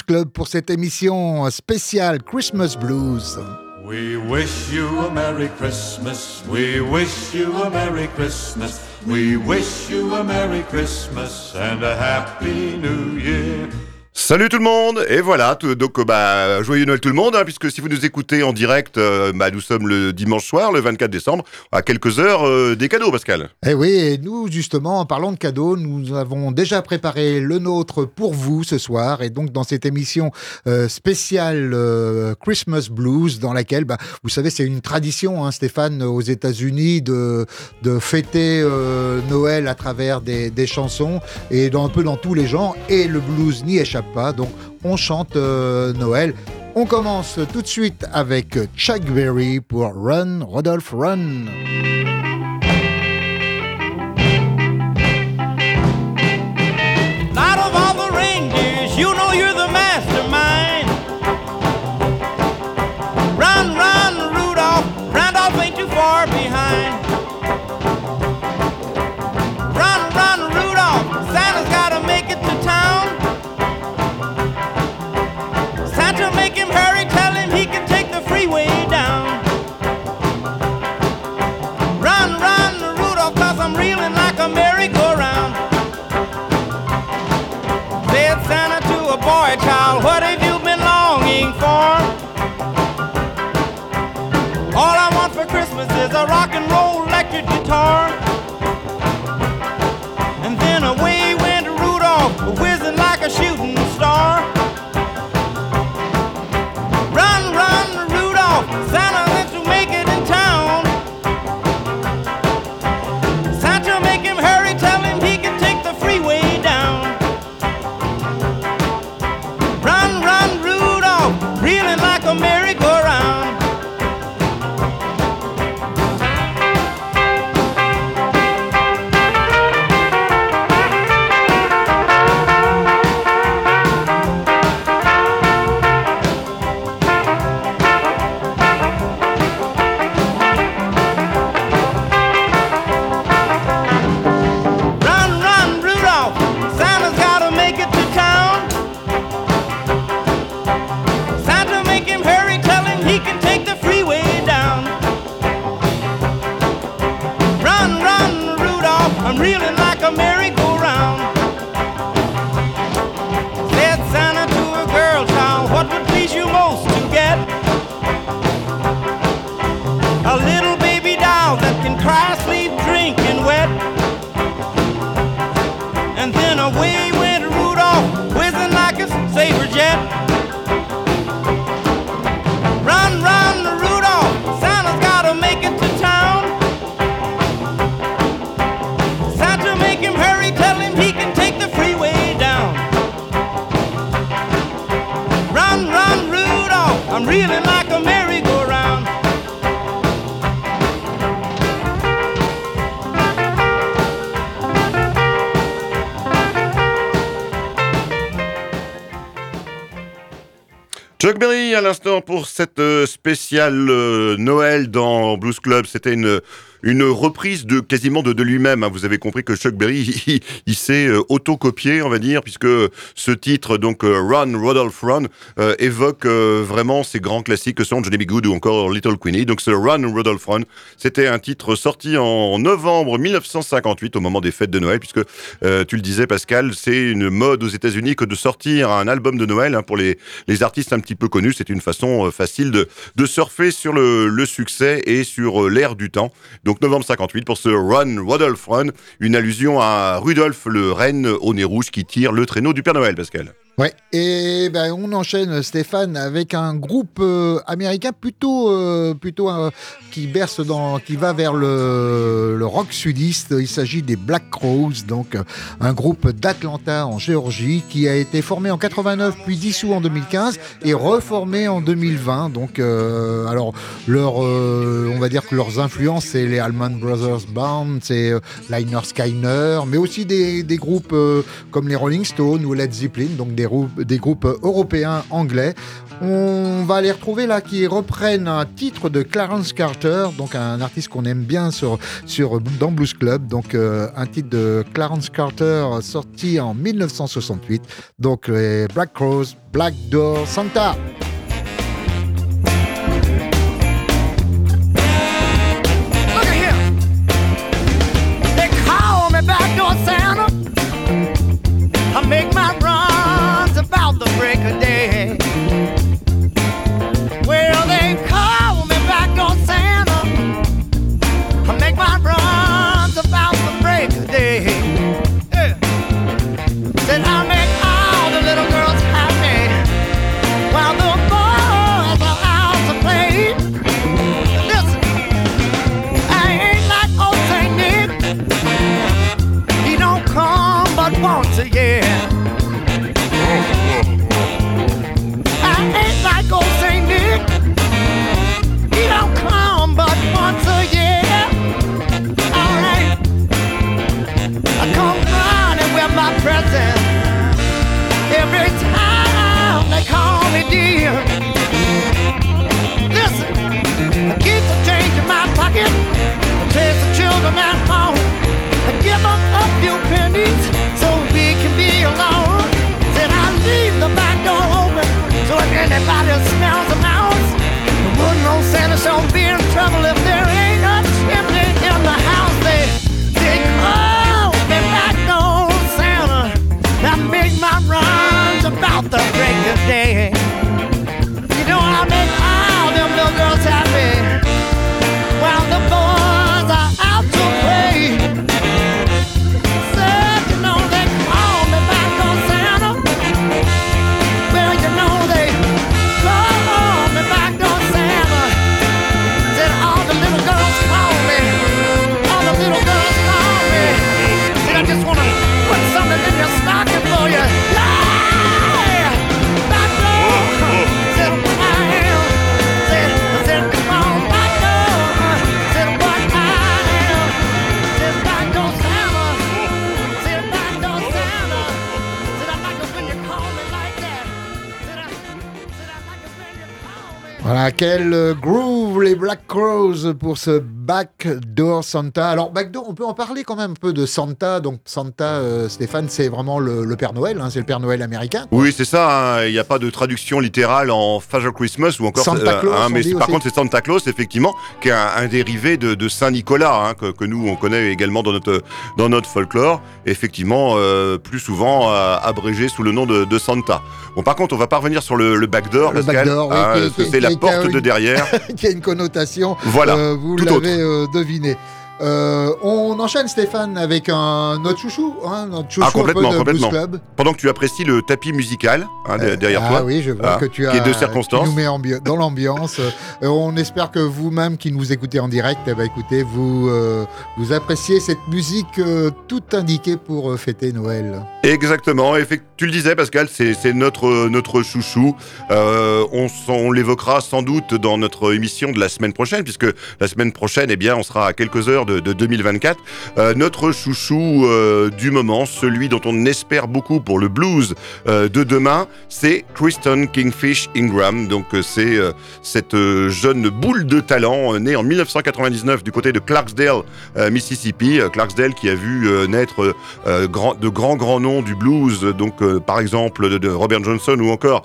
Club pour cette émission spéciale Christmas Blues. We wish you a Merry Christmas. We wish you a Merry Christmas. We wish you a Merry Christmas and a Happy New Year. Salut tout le monde et voilà donc bah joyeux Noël tout le monde hein, puisque si vous nous écoutez en direct euh, bah, nous sommes le dimanche soir le 24 décembre à quelques heures euh, des cadeaux Pascal. Eh oui et nous justement en parlant de cadeaux nous avons déjà préparé le nôtre pour vous ce soir et donc dans cette émission euh, spéciale Christmas Blues dans laquelle bah, vous savez c'est une tradition hein, Stéphane aux États-Unis de de fêter Noël à travers des, des chansons et un peu dans tous les genres et le blues n'y échappe pas. Donc on chante euh, Noël. On commence tout de suite avec Chuck Berry pour Run, Rodolphe Run. Chuck Berry à l'instant pour cette euh, spéciale euh, Noël dans Blues Club. C'était une une reprise de quasiment de, lui-même. Hein. Vous avez compris que Chuck Berry, il, s'est euh, auto-copié, on va dire, puisque ce titre, donc euh, Run, Rodolph Run, euh, évoque vraiment ces grands classiques que sont Johnny B. Good ou encore Little Queenie. Donc ce Run, Rodolph Run, c'était un titre sorti en novembre 1958, au moment des fêtes de Noël, puisque tu le disais, Pascal, c'est une mode aux États-Unis que de sortir un album de Noël hein, pour les, les artistes un petit peu connus. C'est une façon facile de, de surfer sur le, succès et sur l'air du temps. Donc novembre 58 pour ce Run Rudolph Run, une allusion à Rudolph le renne au nez rouge qui tire le traîneau du Père Noël, Pascal. Ouais, et ben on enchaîne Stéphane avec un groupe euh, américain plutôt euh, plutôt euh, qui berce dans qui va vers le, le rock sudiste. Il s'agit des Black Crows, donc un groupe d'Atlanta en Géorgie qui a été formé en 89 puis dissous en 2015 et reformé en 2020. Donc alors leur on va dire que leurs influences c'est les Allman Brothers Band, c'est Liner Skyner, mais aussi des, des groupes comme les Rolling Stones ou Led Zeppelin, donc des, groupes européens anglais. On va les retrouver là qui reprennent un titre de Clarence Carter, donc un artiste qu'on aime bien sur, sur, dans Blues Club. Donc euh, un titre de Clarence Carter sorti en 1968. Donc les Black Crows, Black Door, Santa. travel if quel groove les Black Crows pour ce Backdoor Santa. Alors Backdoor, on peut en parler quand même un peu de Santa. Donc Santa, euh, Stéphane, c'est vraiment le, Père Noël, hein, c'est le Père Noël américain. Oui, c'est ça. Hein. Il n'y a pas de traduction littérale en Father Christmas ou encore Santa Claus. Euh, mais par contre, c'est Santa Claus, effectivement, qui est un, dérivé de, Saint Nicolas hein, que, nous on connaît également dans notre dans notre folklore. Effectivement, euh, plus souvent abrégé sous le nom de, Santa. Bon, par contre, on va pas revenir sur le, backdoor, le backdoor, c'est la porte de derrière, qui a une connotation. Voilà, vous euh, deviné. Euh, on enchaîne Stéphane avec un notre chouchou, hein, notre chouchou ah, complètement, de complètement. Club. Pendant que tu apprécies le tapis musical hein, euh, derrière ah, toi. Oui, je vois que tu as. Qui est de circonstance. Nous met dans l'ambiance. Euh, on espère que vous-même qui nous écoutez en direct, eh ben, écoutez, vous vous appréciez cette musique toute indiquée pour fêter Noël. Exactement. tu le disais, Pascal, c'est notre notre chouchou. on, on l'évoquera sans doute dans notre émission de la semaine prochaine, puisque la semaine prochaine, eh bien, on sera à quelques heures de, 2024. Euh, notre chouchou euh, du moment, celui dont on espère beaucoup pour le blues euh, de demain, c'est Kristen Kingfish Ingram. Donc c'est cette jeune boule de talent née en 1999 du côté de Clarksdale, Mississippi. Clarksdale qui a vu naître de grands grands noms du blues, donc par exemple de, Robert Johnson ou encore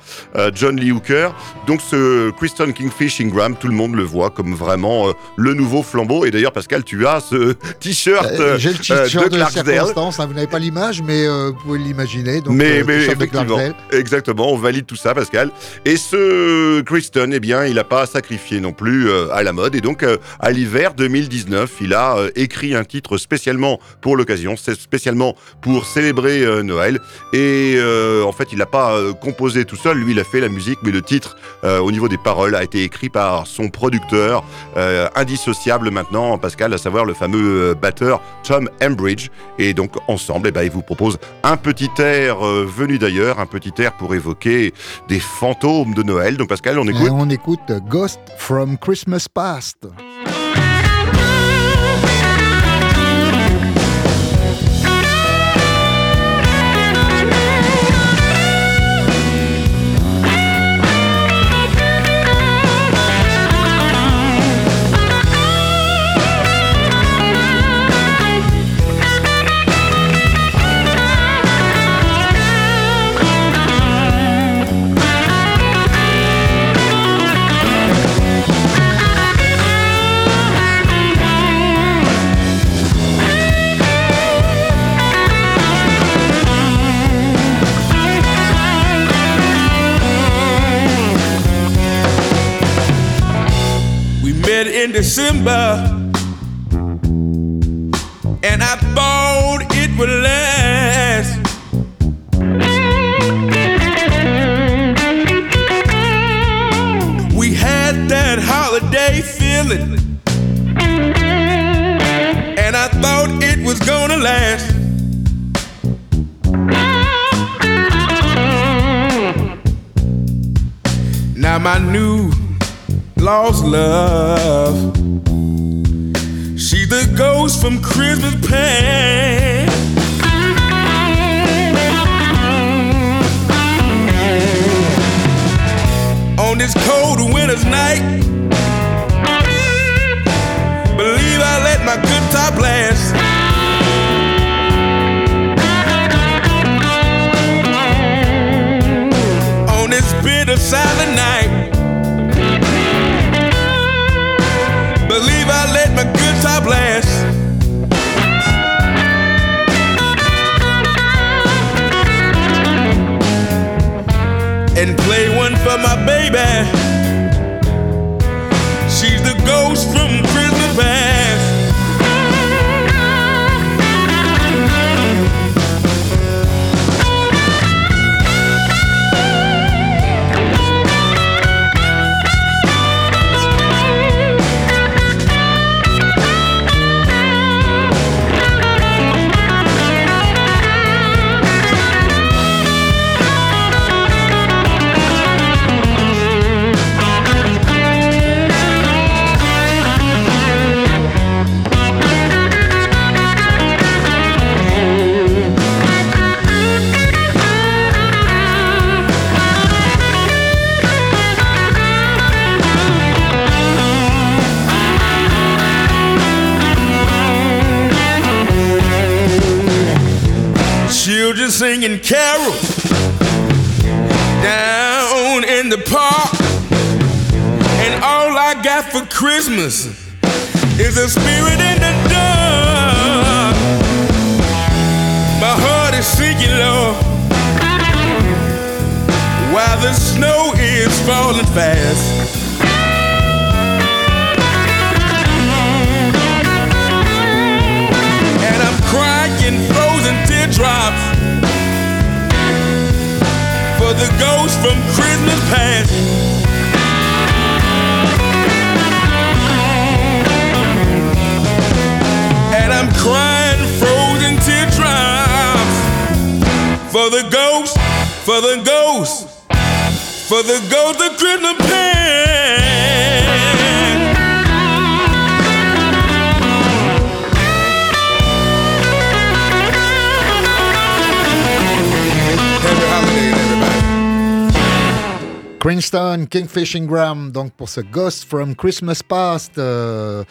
John Lee Hooker. Donc ce Kristen Kingfish Ingram, tout le monde le voit comme vraiment le nouveau flambeau. Et d'ailleurs Pascal, tu as ce t-shirt euh, J'ai le euh, t-shirt de, circonstance, hein, vous n'avez pas l'image, mais euh, vous pouvez l'imaginer. Donc, mais, mais effectivement, exactement, on valide tout ça, Pascal. Et ce Kristen, eh bien, il n'a pas sacrifié non plus à la mode. Et donc, à l'hiver 2019, il a écrit un titre spécialement pour l'occasion, spécialement pour célébrer Noël. Et en fait, il n'a pas composé tout seul. Lui, il a fait la musique, mais le titre, au niveau des paroles, a été écrit par son producteur, indissociable maintenant, Pascal, à savoir le fameux euh, batteur Tom Embridge. Et donc ensemble, eh ben, il vous propose un petit air euh, venu d'ailleurs, un petit air pour évoquer des fantômes de Noël. Donc Pascal, on écoute. on écoute Ghost from Christmas Past. December, and I thought it would last. We had that holiday feeling, and I thought it was gonna last. Now my new lost love. She's the ghost from Christmas past. On this cold winter's night, believe I let my good top blast. On this bitter silent night. Believe I let my good top last. And play one for my baby. She's the ghost from Christmas is a spirit in the dark. My heart is sinking low while the snow is falling fast. And I'm crying frozen teardrops for the ghost from Christmas past. For the ghost of Christmas past. Happy holidays, everybody. Princeton, Kingfishing Graham, donc pour ce Ghost from Christmas Past. euh,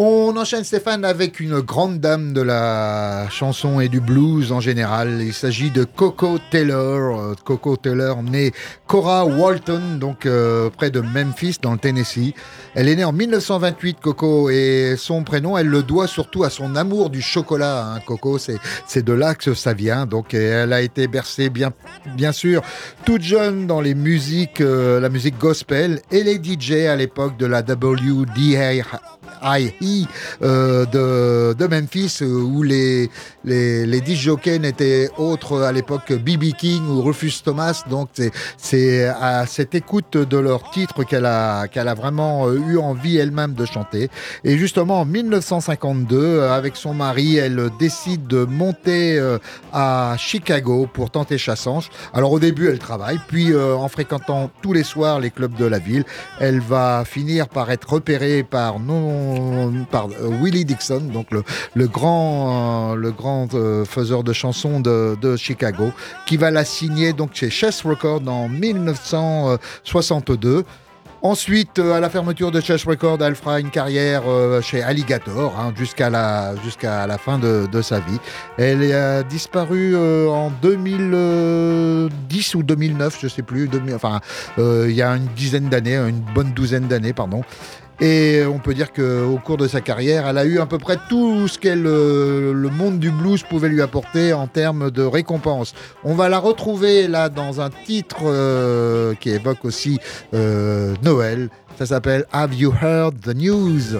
on enchaîne Stéphane avec une grande dame de la chanson et du blues en général. Il s'agit de Coco Taylor. Euh, Coco Taylor, née Cora Walton, donc euh, près de Memphis dans le Tennessee. Elle est née en 1928, Coco, et son prénom, elle le doit surtout à son amour du chocolat. hein. Coco, c'est de là que ça vient. Donc, elle a été bercée bien, bien sûr toute jeune dans les musiques, euh, la musique gospel et les DJ à l'époque de la WDI euh, de, de Memphis, euh, où les, les, les disc jockeys n'étaient autres à l'époque que B.B. King ou Rufus Thomas. Donc c'est- à cette écoute de leurs titres qu'elle a, qu'elle a vraiment euh, eu envie elle-même de chanter. Et justement en 1952, euh, avec son mari, elle décide de monter à Chicago pour tenter Chassange. Alors au début, elle travaille, puis euh, en fréquentant tous les soirs les clubs de la ville, elle va finir par être repérée par, non, par euh, Willie Dixon, donc le, grand, euh, le grand euh, faiseur de chansons de, Chicago, qui va la signer donc chez Chess Records en 1962. Ensuite, euh, à la fermeture de Chess Records, elle fera une carrière euh, chez Alligator hein, jusqu'à la, jusqu'à la fin de, sa vie. Elle a disparu euh, en 2010 ou 2009, je sais plus. 2000 enfin, euh, il y a une dizaine d'années, une bonne douzaine d'années, pardon. Et on peut dire qu'au cours de sa carrière, elle a eu à peu près tout ce que le, euh, le monde du blues pouvait lui apporter en termes de récompense. On va la retrouver là dans un titre euh, qui évoque aussi euh, Noël. Ça s'appelle Have You Heard the News?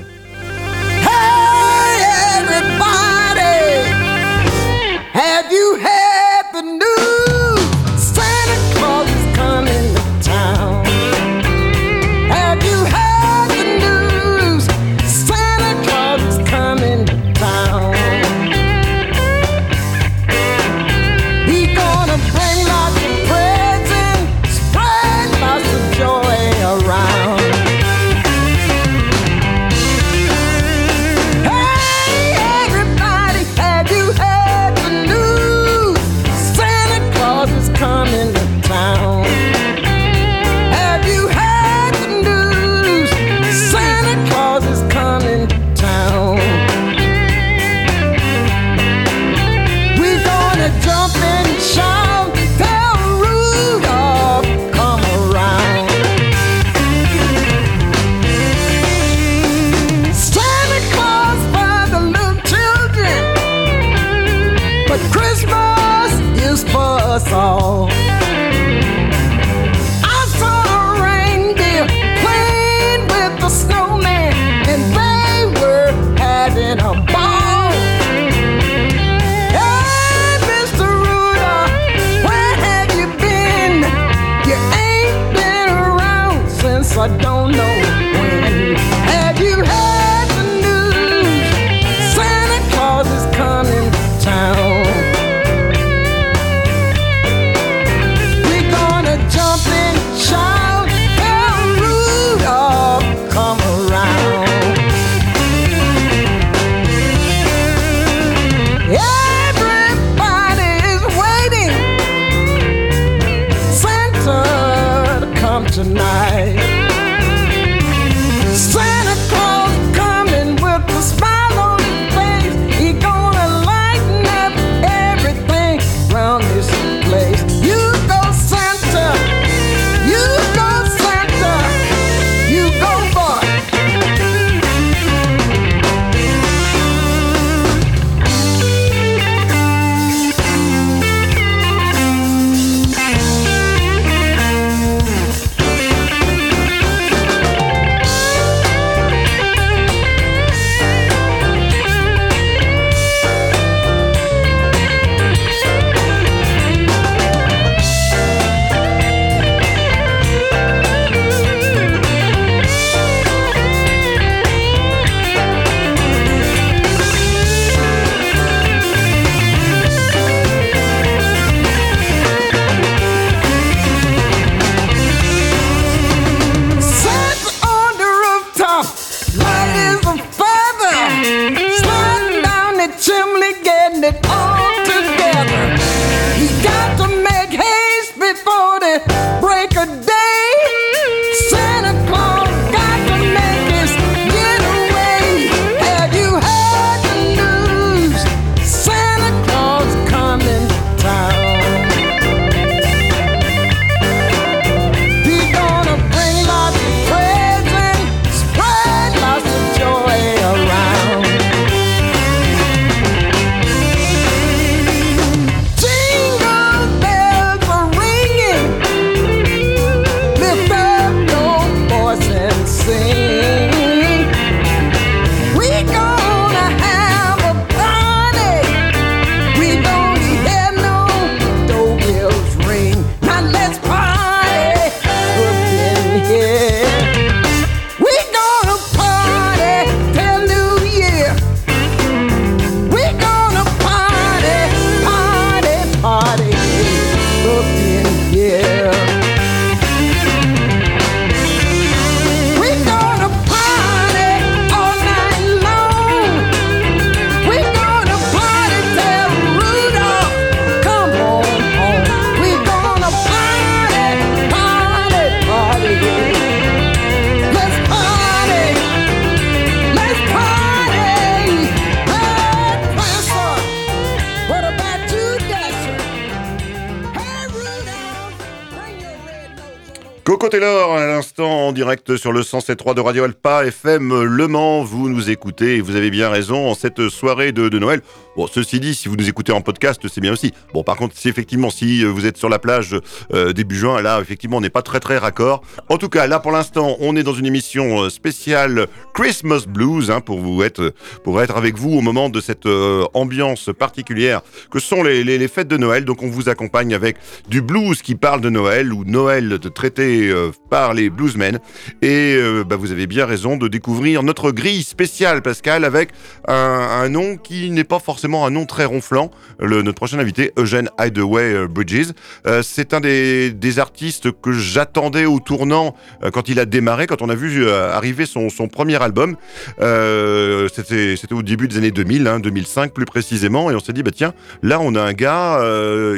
Direct sur le 107.3 de Radio Alpa, FM Le Mans. Vous nous écoutez et vous avez bien raison en cette soirée de, Noël. Bon, ceci dit, si vous nous écoutez en podcast, c'est bien aussi. Bon, par contre, si effectivement, si euh, vous êtes sur la plage euh, début juin, là, effectivement, on n'est pas très très raccord. En tout cas, là, pour l'instant, on est dans une émission euh, spéciale Christmas Blues, hein, pour vous être, pour être avec vous au moment de cette ambiance particulière que sont les, fêtes de Noël. Donc, on vous accompagne avec du blues qui parle de Noël ou Noël traité par les bluesmen. Et euh, bah, vous avez bien raison de découvrir notre grille spéciale, Pascal, avec un, nom qui n'est pas forcément un nom très ronflant. Notre prochain invité, Eugene Hideaway euh, Bridges, euh, c'est un des, artistes que j'attendais au tournant quand il a démarré, quand on a vu arriver son, premier album. C'était au début des années 2000, hein, 2005 plus précisément, et on s'est dit, bah tiens, là on a un gars,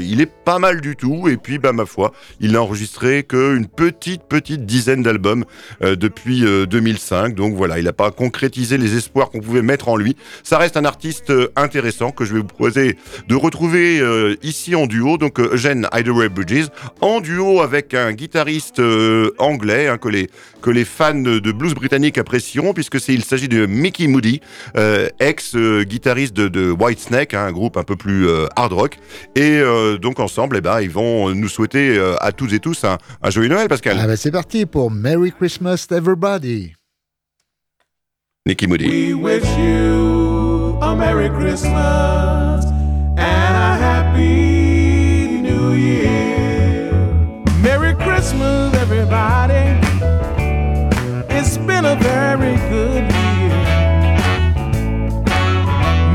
il est pas mal du tout, et puis bah ma foi, il n'a enregistré qu'une petite, petite dizaine d'albums euh, depuis euh, 2005, donc voilà, il n'a pas concrétisé les espoirs qu'on pouvait mettre en lui. Ça reste un artiste euh, intéressant que je vais vous proposer de retrouver euh, ici en duo, donc euh, Eugene Hideaway Bridges, en duo avec un guitariste euh, anglais hein, que, les, que les fans de blues britanniques apprécieront, puisque il s'agit de Mickey Moody, euh, ex-guitariste de, de Whitesnake, hein, un groupe un peu plus euh, hard rock. Et euh, donc ensemble, eh ben, ils vont nous souhaiter euh, à tous et tous un, un joyeux Noël, Pascal. Ah bah c'est parti pour Merry Christmas Everybody. Mickey Moody. We wish you a Merry Christmas and a Happy New Year. Merry Christmas, everybody. It's been a very good year.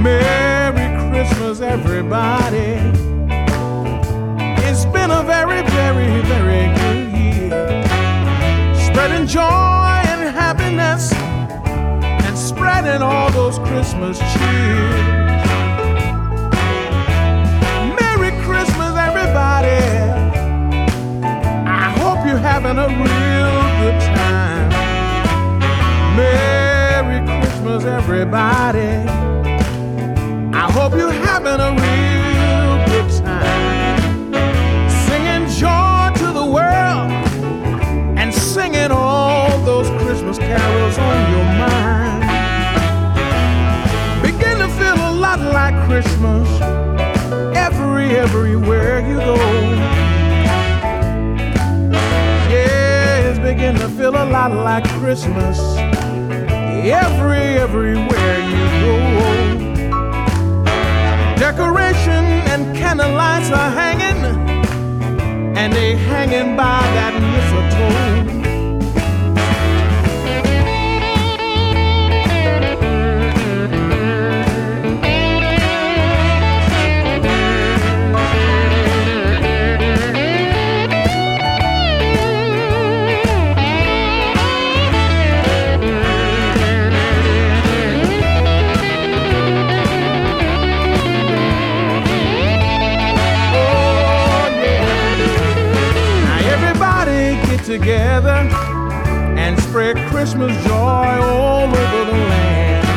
Merry Christmas, everybody. It's been a very, very, very good year. Joy and happiness and spreading all those Christmas cheer. Merry Christmas, everybody. I hope you're having a real good time. Merry Christmas, everybody. I hope you're having a real everywhere you go. Yeah, it's beginning to feel a lot like Christmas every everywhere you go. Decoration and candlelights are hanging, and they hanging by that Christmas joy all over the land.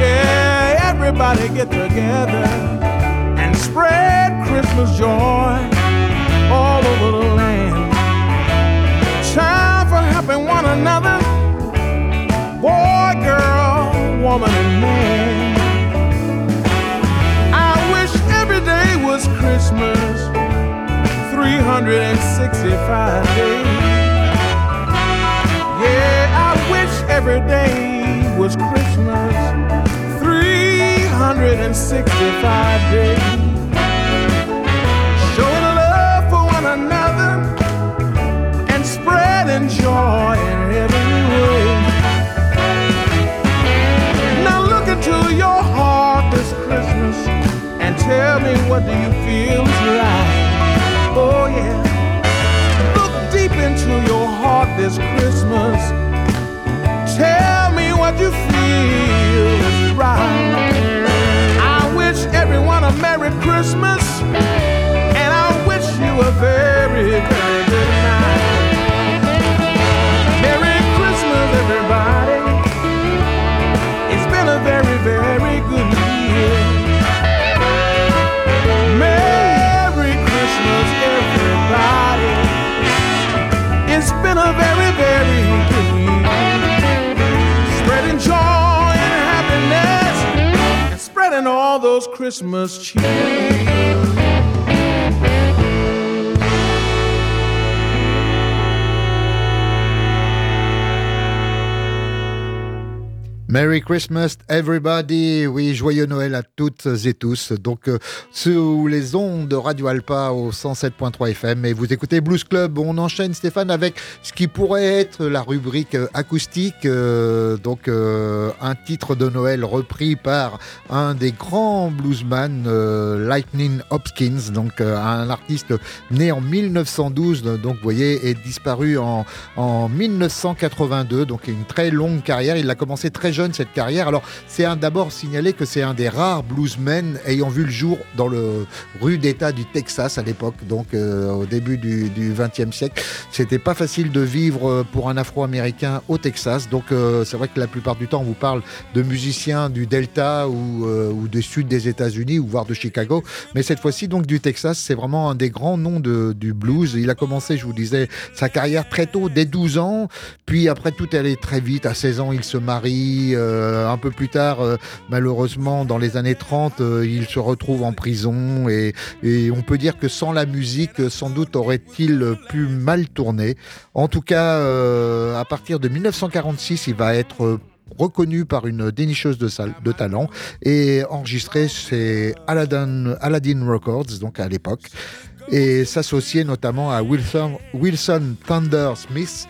Yeah, everybody get together and spread Christmas joy all over the land. Time for helping one another, boy, girl, woman, and man. I wish every day was Christmas, 365 days. Every day was Christmas, 365 days. Showing love for one another and spreading joy in every way. Now look into your heart this Christmas and tell me what do you feel is right. Oh yeah. Look deep into your heart this Christmas. You feel is right. I wish everyone a Merry Christmas and I wish you a very Christmas cheer. Merry Christmas everybody, oui, joyeux Noël à toutes et tous. Donc euh, sous les ondes de Radio Alpa au 107.3 FM et vous écoutez Blues Club. On enchaîne Stéphane avec ce qui pourrait être la rubrique euh, acoustique, euh, donc un titre de Noël repris par un des grands bluesman, Lightning Hopkins, donc un artiste né en 1912, donc vous voyez, est disparu en, en 1982, donc une très longue carrière. Il a commencé très jeune cette carrière. Alors c'est d'abord signaler que c'est un des rares bluesmen ayant vu le jour dans le rue d'État du Texas à l'époque, donc euh, au début du, 20e siècle. C'était pas facile de vivre euh, pour un Afro-Américain au Texas, donc euh, c'est vrai que la plupart du temps on vous parle de musiciens du Delta ou, du sud des États-Unis ou voire de Chicago, mais cette fois-ci donc du Texas, c'est vraiment un des grands noms du blues. Il a commencé, je vous disais, sa carrière très tôt, dès 12 ans, puis après tout est allé très vite. À 16 ans, il se marie. Euh, un peu plus tard, euh, malheureusement, dans les années 30, euh, il se retrouve en prison. Et, on peut dire que sans la musique, sans doute aurait-il pu mal tourner. En tout cas, à partir de 1946, il va être reconnu par une dénicheuse de talent et enregistré chez Aladdin, Aladdin Records, donc à l'époque, et s'associer notamment à Wilson, Wilson Thunder Smith,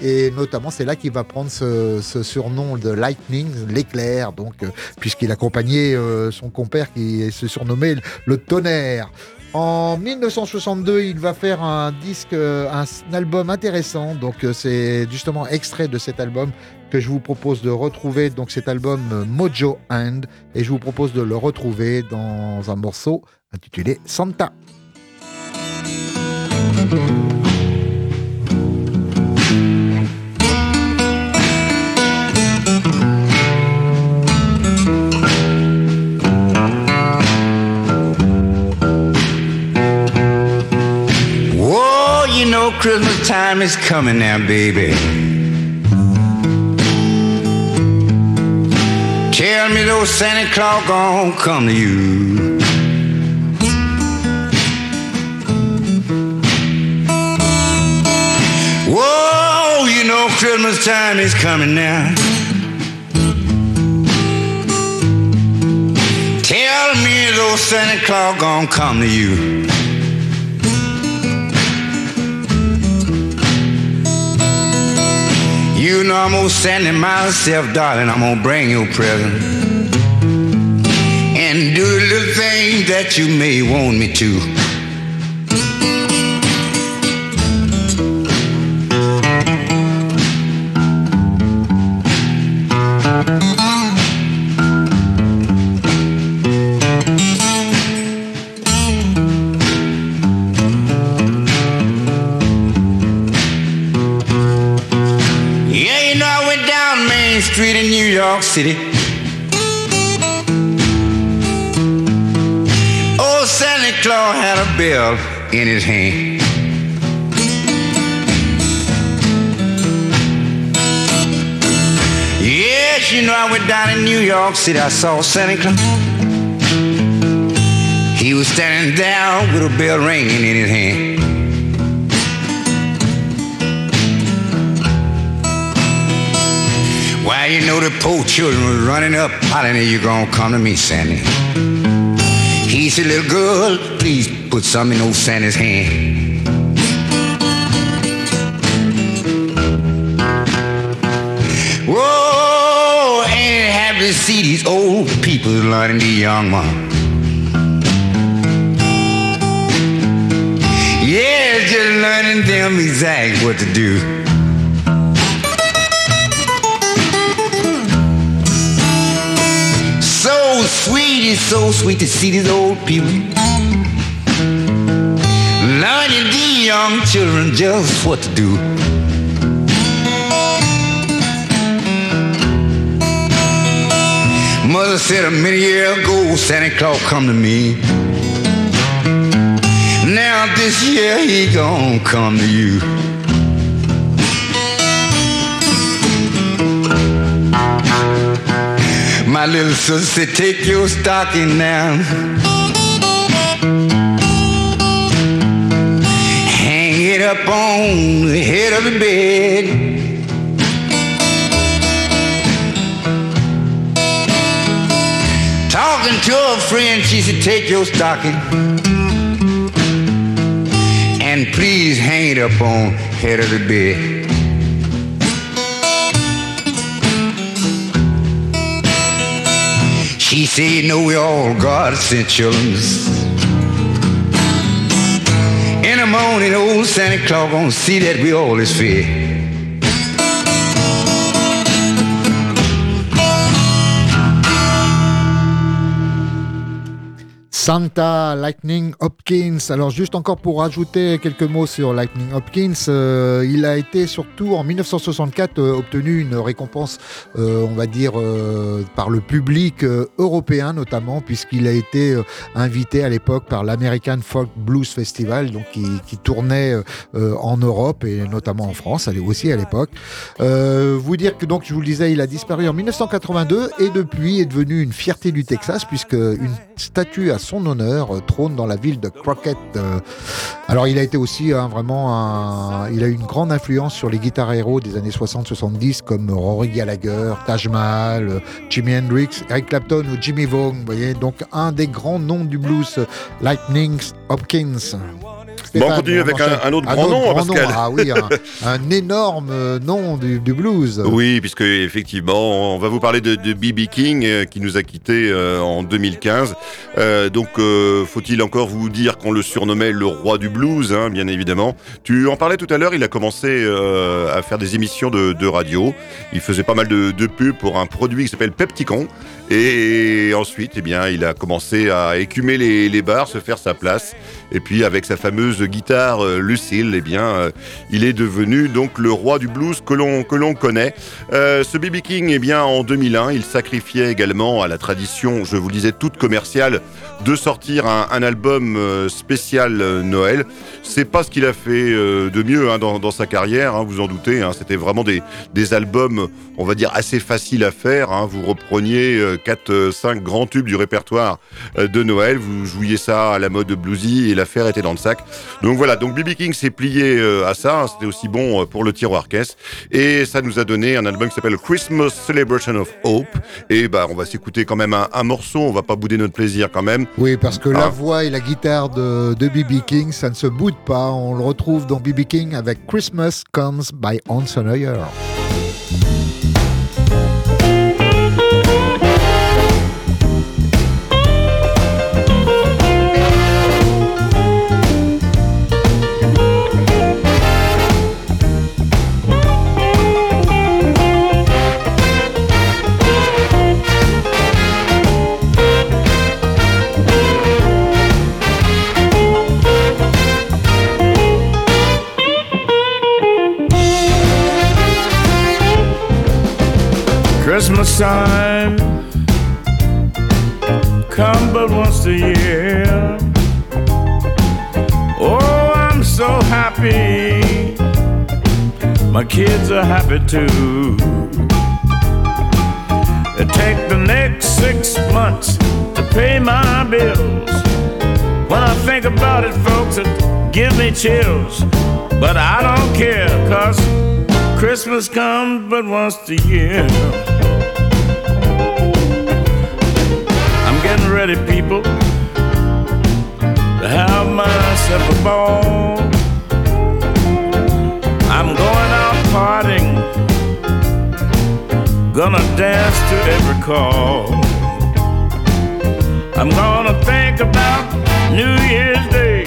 et notamment, c'est là qu'il va prendre ce, surnom de Lightning, l'éclair, donc, euh, puisqu'il accompagnait euh, son compère qui se surnommait le tonnerre. En 1962, il va faire un disque, euh, un, album intéressant. Donc, c'est justement extrait de cet album que je vous propose de retrouver. Donc, cet album Mojo Hand, et je vous propose de le retrouver dans un morceau intitulé Santa. Christmas time is coming now, baby. Tell me those Santa Claus gon' come to you. Whoa, you know Christmas time is coming now. Tell me those Santa Claus gon' come to you. You know I'm gonna send it myself, darling. I'm gonna bring you a present. And do the little things that you may want me to. City. Old Santa Claus had a bell in his hand. Yes, you know I went down in New York City. I saw Santa Claus. He was standing there with a bell ringing in his hand. Why, you know the poor children was running up, hollering, you gonna come to me, Sandy. He said, little girl, please put some in old Sandy's hand. Whoa, ain't it happy to see these old people learning the young one. Yeah, just learning them exactly what to do. Sweet, it's so sweet to see these old people learning the young children just what to do. Mother said a many year ago, Santa Claus come to me. Now this year he gon' come to you. My little sister, take your stocking down. Hang it up on the head of the bed. Talking to a friend, she said, take your stocking and please hang it up on the head of the bed. She said, No, we all sent children. In the morning, old Santa Claus gonna see that we all is fed. Santa Lightning Hopkins. Alors juste encore pour rajouter quelques mots sur Lightning Hopkins, euh, il a été surtout en 1964 euh, obtenu une récompense, euh, on va dire, euh, par le public euh, européen notamment, puisqu'il a été euh, invité à l'époque par l'American Folk Blues Festival, donc qui, qui tournait en Europe et notamment en France, elle aussi à l'époque. Vous dire que donc je vous le disais, il a disparu en 1982 et depuis est devenu une fierté du Texas puisque une statue à son honneur euh, trône dans la ville de Crockett. Euh, alors il a été aussi hein, vraiment un, il a eu une grande influence sur les guitares héros des années 60-70 comme Rory Gallagher, Taj Mahal, euh, Jimi Hendrix, Eric Clapton ou Jimmy Vaughan. Vous voyez donc un des grands noms du blues, Lightning Hopkins. Bon, on continue avec un, autre grand nom, hein, Pascal. Ah oui, un, un énorme euh, nom du, du blues. Oui, puisque effectivement, on va vous parler de, B.B. King euh, qui nous a quittés euh, en 2015. Euh, donc, faut-il encore vous dire qu'on le surnommait le roi du blues, hein, bien évidemment. Tu en parlais tout à l'heure, il a commencé euh, à faire des émissions de, radio. Il faisait pas mal de, pubs pour un produit qui s'appelle Pepticon. Et ensuite, eh bien, il a commencé à écumer les, bars, se faire sa place. Et puis, avec sa fameuse guitare euh, Lucille, eh bien, euh, il est devenu donc le roi du blues que l'on connaît. Ce BB King, eh bien, en 2001, il sacrifiait également à la tradition, je vous le disais, toute commerciale, de sortir un, un album euh, spécial euh, Noël. C'est pas ce qu'il a fait euh, de mieux hein, dans, dans sa carrière, hein, vous en doutez. hein. C'était vraiment des, des albums, on va dire, assez faciles à faire. hein. Vous repreniez 4-5 grands tubes du répertoire de Noël, vous jouiez ça à la mode bluesy et l'affaire était dans le sac. Donc voilà, donc BB King s'est plié à ça. hein. C'était aussi bon pour le tiroir caisse. Et ça nous a donné un album qui s'appelle Christmas Celebration of Hope. Et bah, on va s'écouter quand même un, un morceau. On va pas bouder notre plaisir quand même. Oui, parce que la Ah. voix et la guitare de de B.B. King, ça ne se boude pas. On le retrouve dans B.B. King avec Christmas Comes by Hanson Hoyer. Time come but once a year. Oh, I'm so happy. My kids are happy too. It take the next six months to pay my bills. When I think about it, folks, it gives me chills. But I don't care, cause Christmas comes but once a year. I'm ready, people, to have myself a ball. I'm going out partying, gonna dance to every call. I'm gonna think about New Year's Day.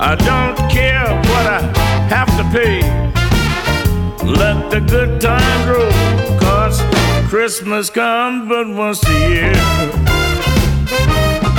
I don't care what I have to pay. Let the good times roll, cause Christmas comes but once a year. Thank you.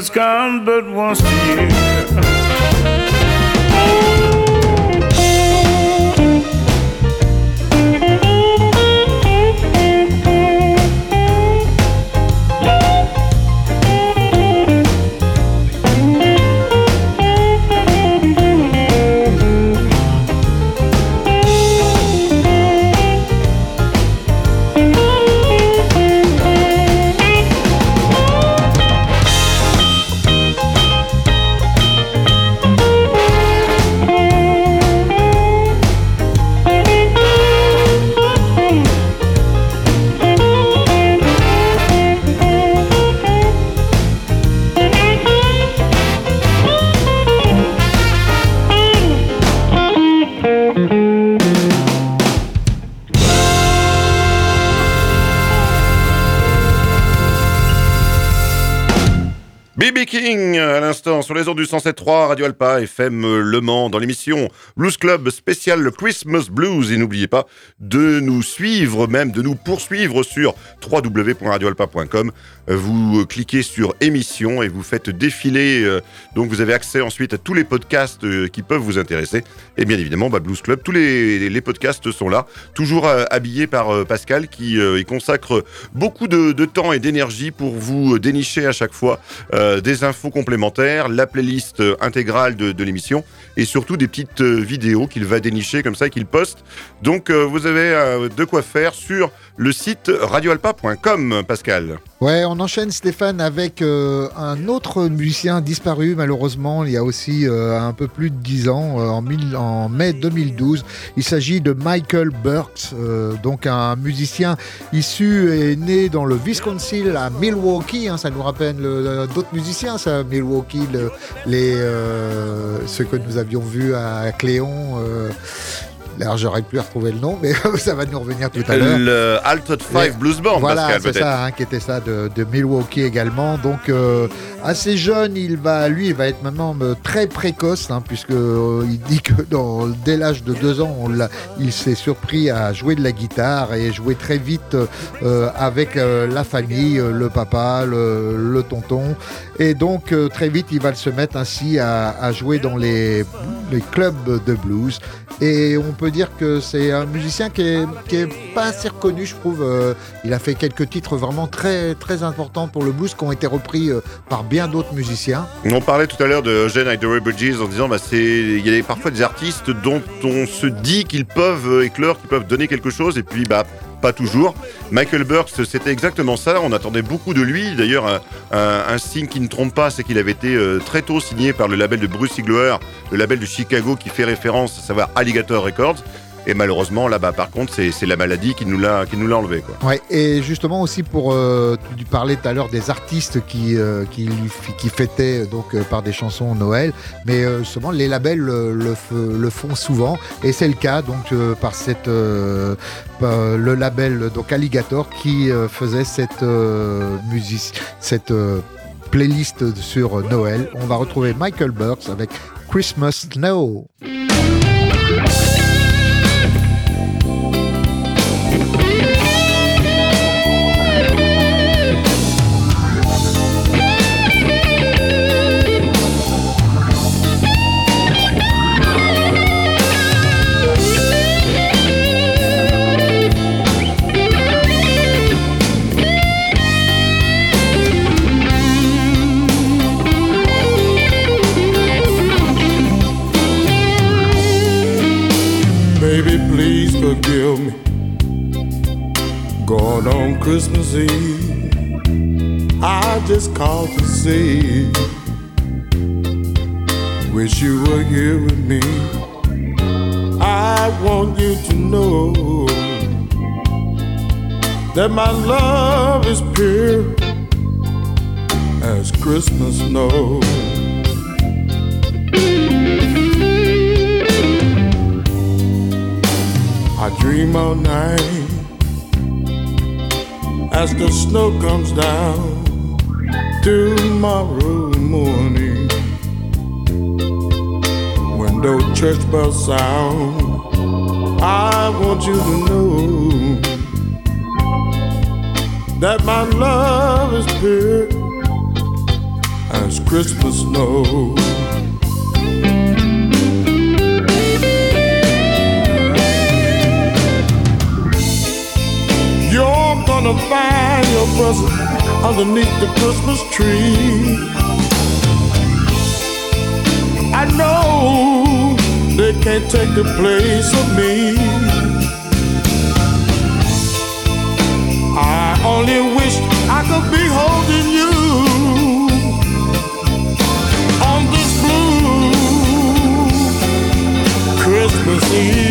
Christmas comes but once a year. Radio Alpa FM euh, Le Mans dans l'émission Blues Club spécial Christmas Blues. Et n'oubliez pas de nous suivre, même de nous poursuivre sur www.radioalpa.com. Vous euh, cliquez sur émission et vous faites défiler. Euh, donc vous avez accès ensuite à tous les podcasts qui peuvent vous intéresser. Et bien évidemment, bah, Blues Club, tous les, les, podcasts sont là, toujours habillés par Pascal qui consacre beaucoup de, temps et d'énergie pour vous dénicher à chaque fois des infos complémentaires, la playlist intégrale de, l'émission et surtout des petites euh, vidéos qu'il va dénicher comme ça et qu'il poste. Donc euh, vous avez euh, de quoi faire sur le site radioalpa.com, Pascal. Ouais, on enchaîne Stéphane avec euh, un autre musicien disparu malheureusement il y a aussi euh, un peu plus de 10 ans, euh, en, mai 2012. Il s'agit de Michael Burks, donc un musicien issu et né dans le Wisconsin à Milwaukee. hein, ça nous rappelle d'autres musiciens, ça, Milwaukee, le- les, ceux que nous avions vus à Cléon. Alors j'aurais pu retrouver le nom, mais ça va nous revenir tout à l'heure. Le Five Ouais. Blues Band, Voilà, c'est ça, hein, qui était ça de, de Milwaukee également. Donc euh, assez jeune, il va, lui, il va être maintenant euh, très précoce, hein, puisque euh, il dit que dès l'âge de deux ans, il s'est surpris à jouer de la guitare et jouer très vite euh, avec la famille, le papa, le, tonton, et donc très vite, il va se mettre ainsi à, jouer dans les, clubs de blues. Et on peut dire que c'est un musicien qui est, qui est pas assez reconnu, je trouve. Il a fait quelques titres vraiment très, très importants pour le blues qui ont été repris par bien d'autres musiciens. On parlait tout à l'heure de Eugene Idory Bridges en disant bah c'est il y a parfois des artistes dont on se dit qu'ils peuvent euh, éclore, qu'ils peuvent donner quelque chose et puis bah pas toujours. Michael Burks, c'était exactement ça. On attendait beaucoup de lui. D'ailleurs, un signe qui ne trompe pas, c'est qu'il avait été euh, très tôt signé par le label de Bruce Sigler, le label de Chicago qui fait référence, à savoir Alligator Records. Et malheureusement, là-bas, par contre, c'est la maladie qui nous l'a enlevé. Quoi. Ouais, et justement aussi pour euh, tu parlais tout à l'heure des artistes qui euh, fêtaient donc euh, par des chansons Noël, mais euh, justement les labels euh, le, font souvent et c'est le cas donc euh, par euh, le label donc Alligator qui euh, faisait cette euh, euh, playlist sur Noël. On va retrouver Michael Burks avec Christmas Snow. Christmas Eve, I just called to see. Wish you were here with me. I want you to know that my love is pure as Christmas snow. I dream all night as the snow comes down tomorrow morning when those church bells sound. I want you to know that my love is pure as Christmas snow. Gonna find your present underneath the Christmas tree. I know they can't take the place of me. I only wish I could be holding you on this blue Christmas Eve.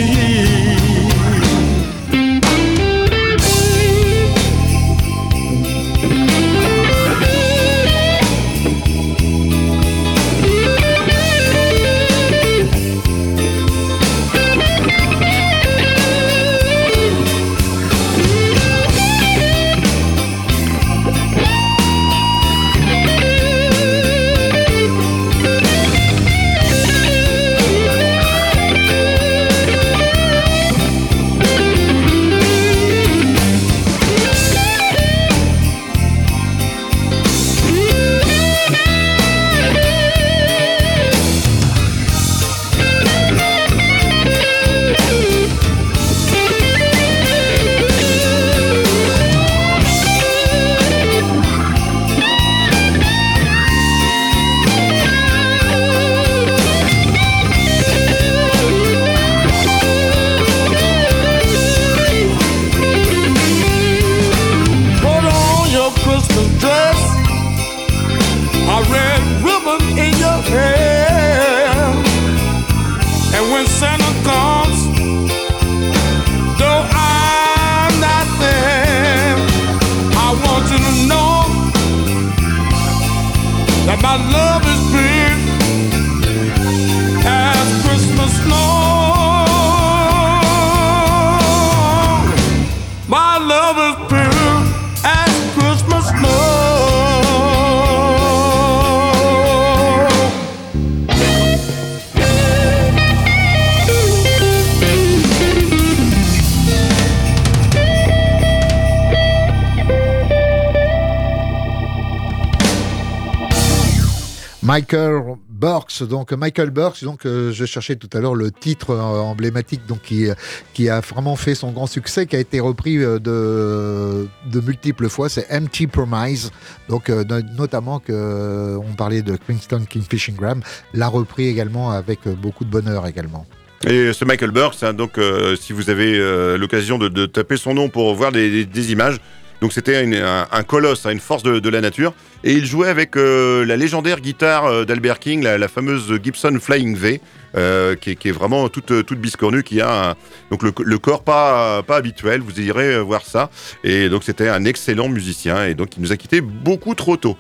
Michael Burks, donc Michael Burks, donc euh, je cherchais tout à l'heure le titre euh, emblématique, donc qui qui a vraiment fait son grand succès, qui a été repris euh, de multiples fois, c'est Empty Promise, donc euh, no- notamment que euh, on parlait de Kingston Kingfishing Graham, l'a repris également avec euh, beaucoup de bonheur également. Et ce Michael Burks, hein, donc euh, si vous avez euh, l'occasion de, taper son nom pour voir des images, donc c'était un, colosse, hein, une force de, la nature, et il jouait avec euh, la légendaire guitare euh, d'Albert King, la fameuse Gibson Flying V, euh, qui, est, vraiment toute, toute biscornue, qui a donc le, corps pas, pas habituel, vous irez voir ça, et donc c'était un excellent musicien, et donc il nous a quitté beaucoup trop tôt.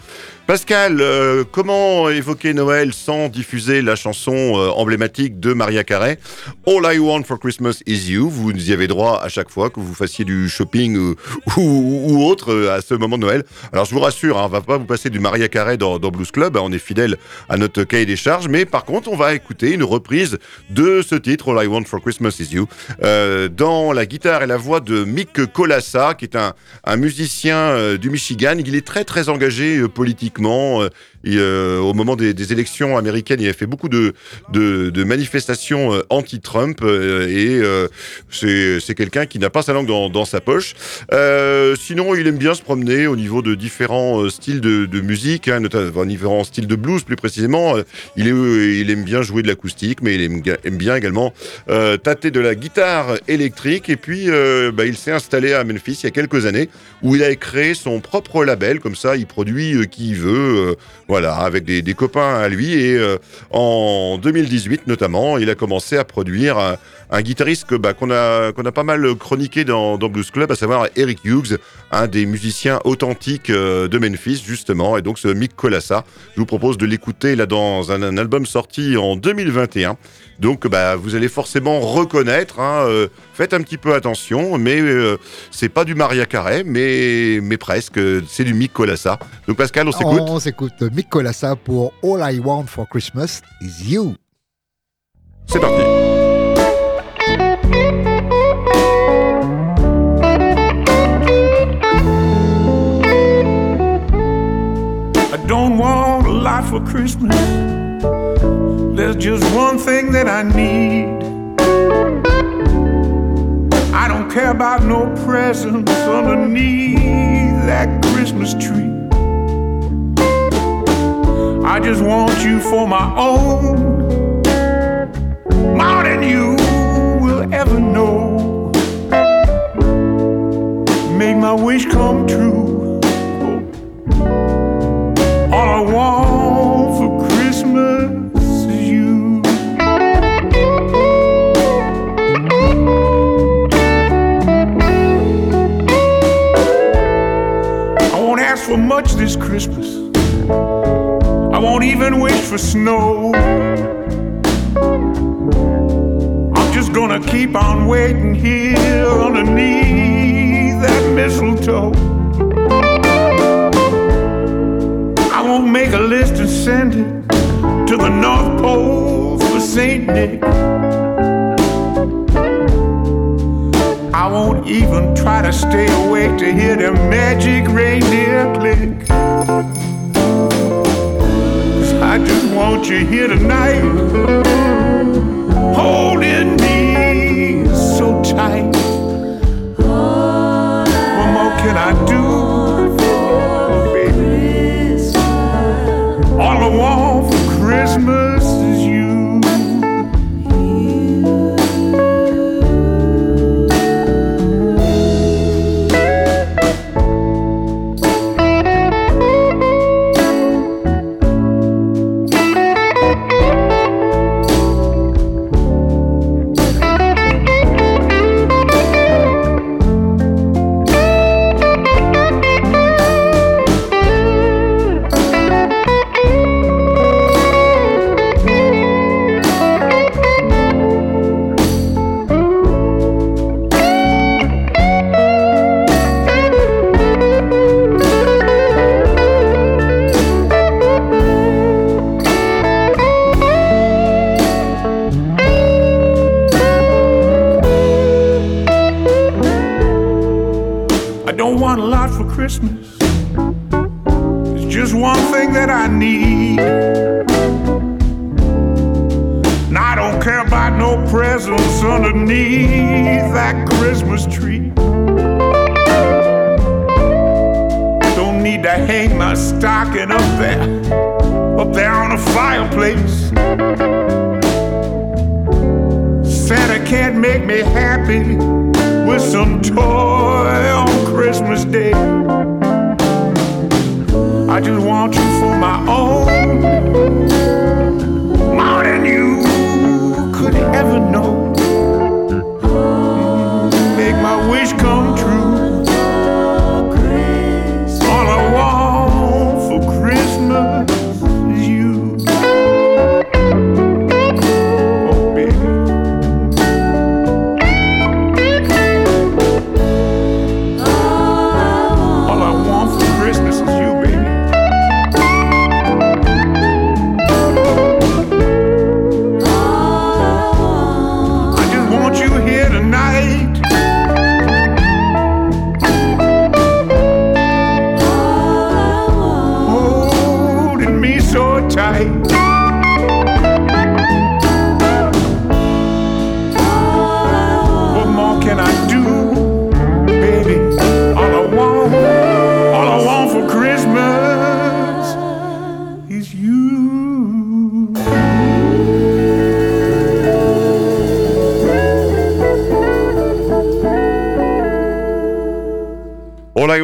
Pascal, euh, comment évoquer Noël sans diffuser la chanson euh, emblématique de Maria Carey? All I Want for Christmas is You. Vous y avez droit à chaque fois que vous fassiez du shopping ou, autre à ce moment de Noël. Alors je vous rassure, hein, on va pas vous passer du Maria Carey dans, dans Blues Club, hein, on est fidèle à notre cahier des charges, mais par contre on va écouter une de ce titre All I Want for Christmas is You euh, dans la guitare et la voix de Mick Colassa, qui est un, un musicien euh, du Michigan. Il est très très engagé euh, politiquement. Euh, au moment des, élections américaines, il a fait beaucoup de, manifestations euh, anti-Trump euh, et c'est quelqu'un qui n'a pas sa langue dans, sa poche. Sinon, il aime bien se promener au niveau de différents styles de, musique, hein, notamment différents styles de blues plus précisément. Il, aime bien jouer de l'acoustique, mais il aime, bien également tâter de la guitare électrique. Et puis, bah, il s'est installé à Memphis il y a quelques années, où il a créé son propre label. Comme ça, il produit qui il veut, voilà, avec des, copains à lui. Et euh, en 2018 notamment, il a commencé à produire un, un guitariste que, bah, qu'on a, a pas mal chroniqué dans, dans Blues Club, à savoir Eric Hughes, un des musiciens authentiques euh, de Memphis, justement, et donc ce Mick Colassa. Je vous propose de l'écouter là dans un, un album sorti en 2021. Donc, bah, vous allez forcément reconnaître. hein, euh, faites un petit peu attention, mais euh, c'est pas du Maria Carey, mais, mais presque. C'est du Mick Colassa. Donc, Pascal, on s'écoute. On s'écoute Mick Colassa pour All I Want for Christmas is You. C'est parti. For Christmas. There's just one thing that I need. I don't care about no presents underneath that Christmas tree. I just want you for my own, more than you will ever know. Make my wish come true. Christmas. I won't even wish for snow. I'm just gonna keep on waiting here underneath that mistletoe. I won't make a list and send it to the North Pole for St. Nick. I won't even try to stay awake to hear the magic reindeer click. I just want you here tonight, holding me so tight. What more can I do?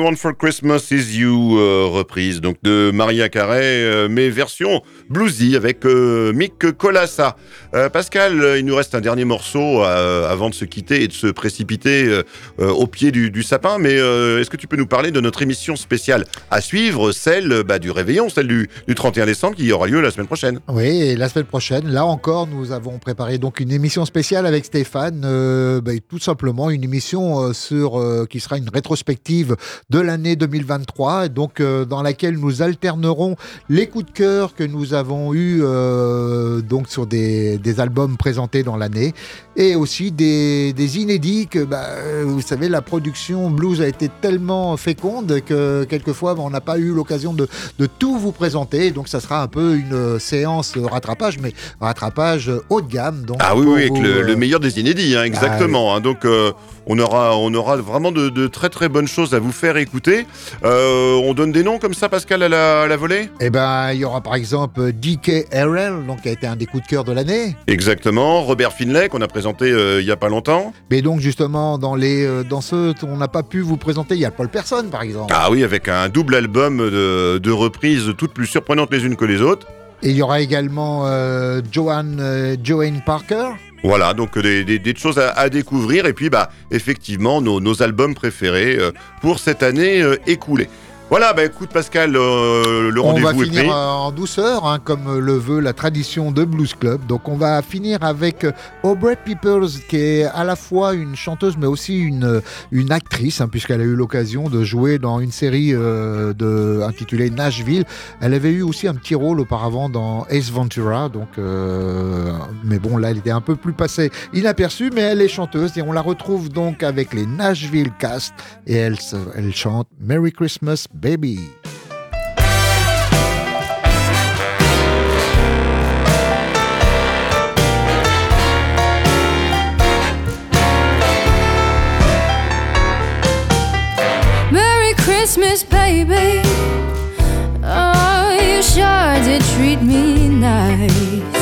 Want for Christmas is You, euh, reprise donc de Maria Carey, euh, mais version bluesy avec euh, Mick Colassa. Euh, Pascal, euh, il nous reste un dernier morceau euh, avant de se quitter et de se précipiter au pied du, sapin, mais est-ce que tu peux nous parler de notre émission spéciale à suivre, celle bah, du réveillon, celle du, du 31 décembre qui aura lieu la semaine prochaine? Oui, la semaine prochaine, là encore, nous avons préparé donc une émission spéciale avec Stéphane, bah, tout simplement une émission sur qui sera une rétrospective de l'année 2023, et donc dans laquelle nous alternerons les coups de cœur que nous avons eus donc sur des, des albums présentés dans l'année, et aussi des, des inédits que, bah, euh, vous savez, la production blues a été tellement féconde que quelquefois on n'a pas eu l'occasion de, de tout vous présenter, donc ça sera un peu une séance rattrapage, mais rattrapage haut de gamme. Donc Ah oui, avec vous, le, euh, le meilleur des inédits, hein, exactement. hein. donc euh, on aura, on aura vraiment de, de très très bonnes choses à vous faire écouter. Euh, on donne des noms comme ça, Pascal, à la, à la volée? Eh ben, il y aura par exemple DK RL, donc qui a été un des coups de cœur de l'année. Exactement. Robert Finlay, qu'on a présenté euh, il y a pas longtemps. Mais donc justement, dans les euh, dans ceux qu'on n'a pas pu vous présenter, il y a Paul Person par exemple. Ah oui, avec un double album de, de reprises toutes plus surprenantes les unes que les autres. Et il y aura également euh, Joanne, euh, Joanne Parker. Voilà, donc des, des- des choses à, à découvrir et puis bah effectivement nos, nos albums préférés euh, pour cette année écoulée. Voilà, bah écoute Pascal, euh, le On va rendez-vous est finir pris. euh, en douceur, hein, comme le veut la tradition de Blues Club. Donc on va finir avec euh, Aubrey Peoples, qui est à la fois une chanteuse, mais aussi une, une actrice, hein, puisqu'elle a eu l'occasion de jouer dans une série euh, de, intitulée Nashville. Elle avait eu aussi un petit rôle auparavant dans Ace Ventura, donc, euh, mais bon, là, elle était un peu plus passée inaperçue, mais elle est chanteuse et on la retrouve donc avec les Nashville Cast et elle, elle chante Merry Christmas Baby. Merry Christmas, baby. Oh, you sure did treat me nice.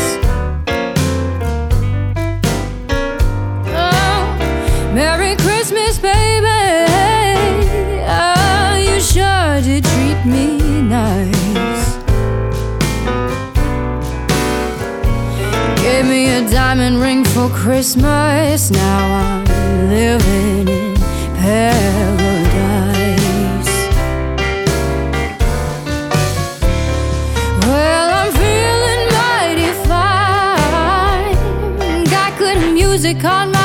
Diamond ring for Christmas. Now I'm living in paradise. Well, I'm feeling mighty fine. Got good music on my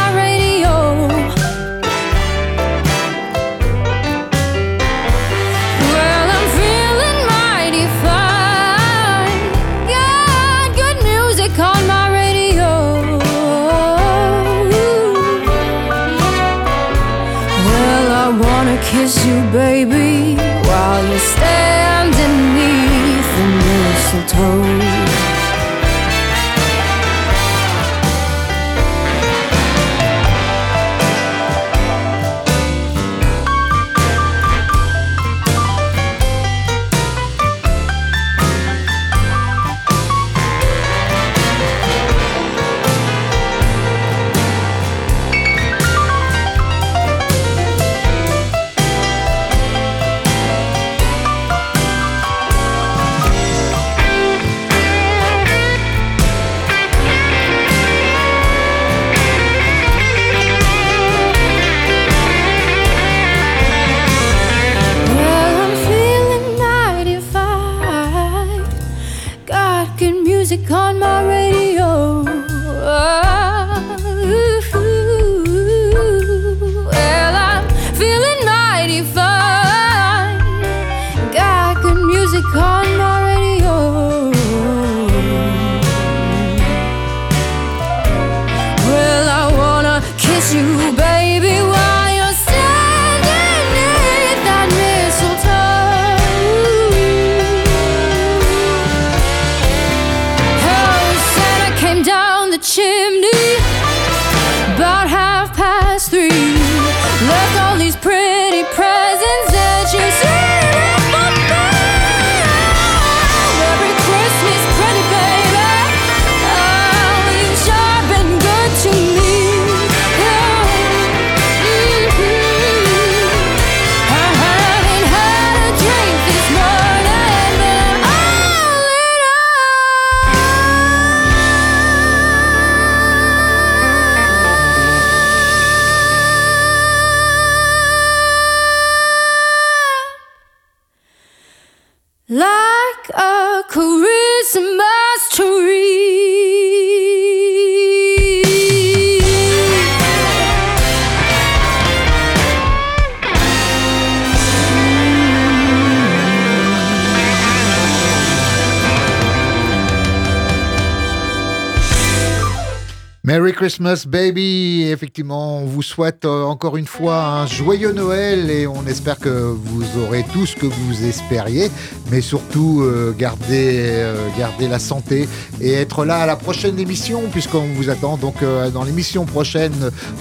Merry Christmas, baby. Effectivement, on vous souhaite euh, encore une fois un joyeux Noël et on espère que vous aurez tout ce que vous espériez, mais surtout euh, garder, euh, garder la santé et être là à la prochaine émission, puisqu'on vous attend donc euh, dans l'émission prochaine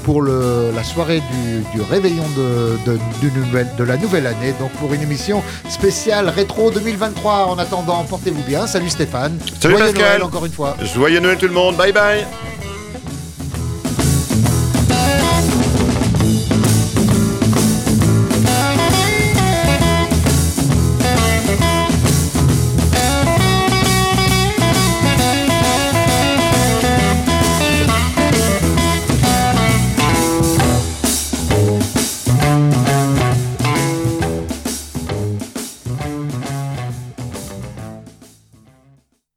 pour le, la soirée du, du réveillon de, de, du nouvelle- de la nouvelle année, donc pour une émission spéciale rétro 2023. En attendant, portez-vous bien. Salut Stéphane. Salut Joyeux Pascal. Noël encore une fois. Joyeux Noël tout le monde, bye bye